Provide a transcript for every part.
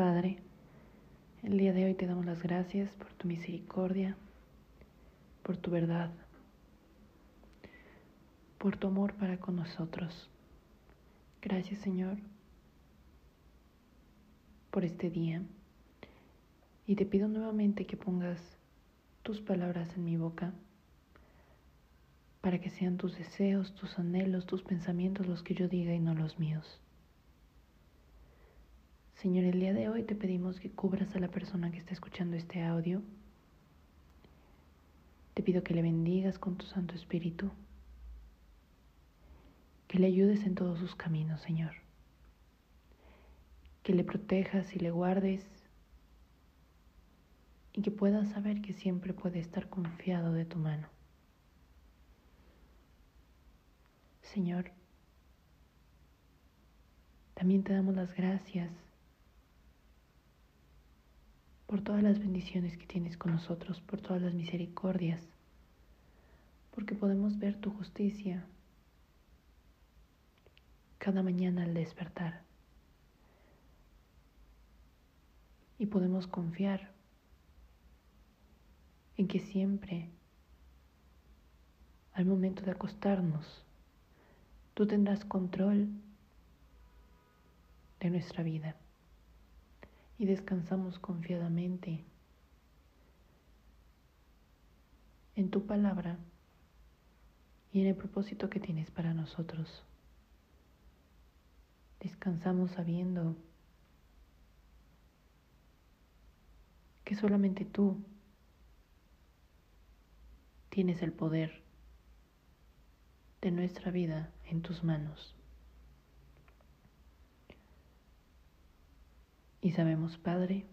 Padre, el día de hoy te damos las gracias por tu misericordia, por tu verdad, por tu amor para con nosotros. Gracias Señor por este día y te pido nuevamente que pongas tus palabras en mi boca para que sean tus deseos, tus anhelos, tus pensamientos los que yo diga y no los míos. Señor, el día de hoy te pedimos que cubras a la persona que está escuchando este audio. Te pido que le bendigas con tu Santo Espíritu, que le ayudes en todos sus caminos, Señor, que le protejas y le guardes y que pueda saber que siempre puede estar confiado de tu mano. Señor, también te damos las gracias por todas las bendiciones que tienes con nosotros, por todas las misericordias, porque podemos ver tu justicia cada mañana al despertar. Y podemos confiar en que siempre, al momento de acostarnos, tú tendrás control de nuestra vida y descansamos confiadamente en tu palabra y en el propósito que tienes para nosotros. Descansamos sabiendo que solamente tú tienes el poder de nuestra vida en tus manos. Y sabemos, Padre,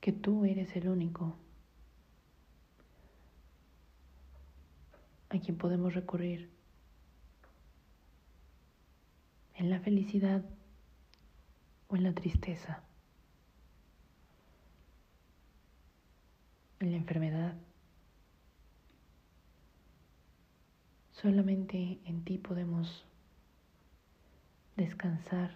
que tú eres el único a quien podemos recurrir en la felicidad o en la tristeza. en la enfermedad. Solamente en ti podemos descansar,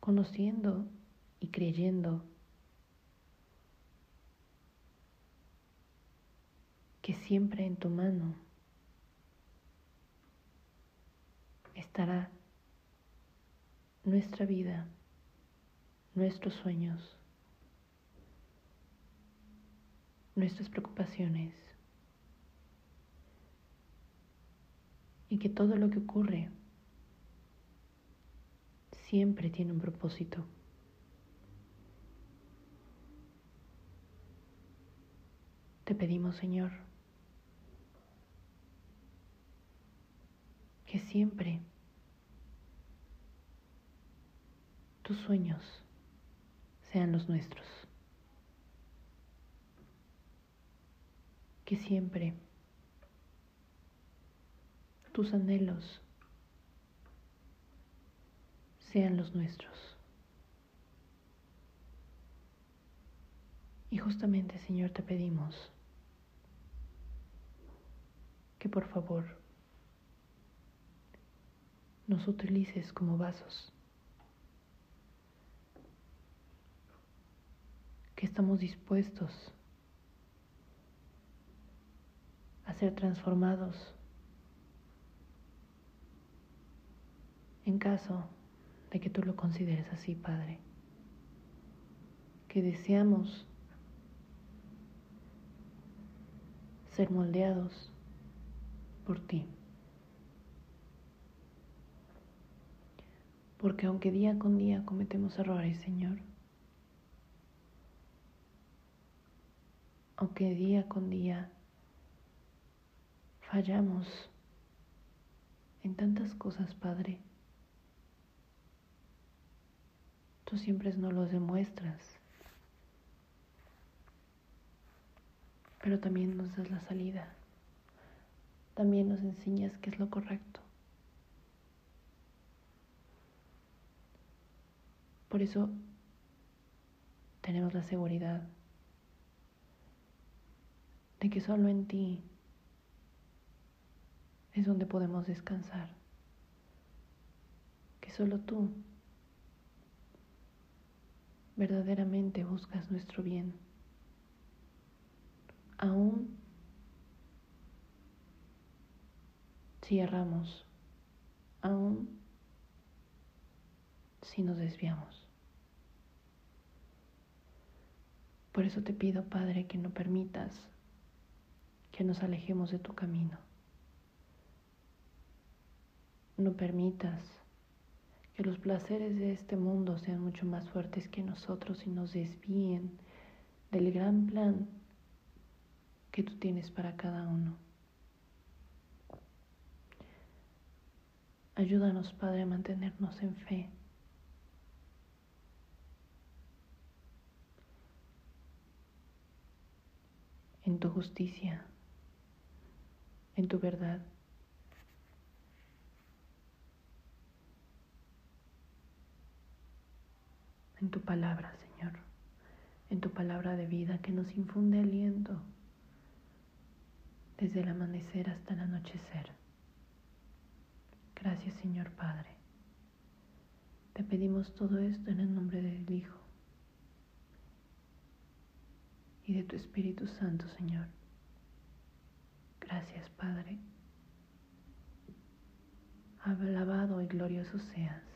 conociendo y creyendo que siempre en tu mano estará nuestra vida, nuestros sueños, nuestras preocupaciones y que todo lo que ocurre siempre tiene un propósito. Te pedimos, Señor, que siempre tus sueños sean los nuestros. que siempre tus anhelos sean los nuestros. Y justamente, Señor, te pedimos que por favor nos utilices como vasos, que estamos dispuestos a ser transformados. En caso de que tú lo consideres así, Padre, que deseamos ser moldeados por ti. Porque aunque día con día cometemos errores, Señor, aunque día con día fallamos en tantas cosas, Padre. Tú siempre nos los demuestras, pero también nos das la salida. También nos enseñas qué es lo correcto. Por eso tenemos la seguridad de que solo en ti es donde podemos descansar. Que solo tú verdaderamente buscas nuestro bien. Aún si erramos, aún si nos desviamos. Por eso te pido, Padre, que no permitas que nos alejemos de tu camino. No permitas que los placeres de este mundo sean mucho más fuertes que nosotros y nos desvíen del gran plan que tú tienes para cada uno. Ayúdanos, Padre, a mantenernos en fe. en tu justicia, en tu verdad. En tu palabra, Señor, en tu palabra de vida que nos infunde aliento desde el amanecer hasta el anochecer. Gracias, Señor Padre. Te pedimos todo esto en el nombre del Hijo y de tu Espíritu Santo, Señor. Gracias, Padre. Alabado y glorioso seas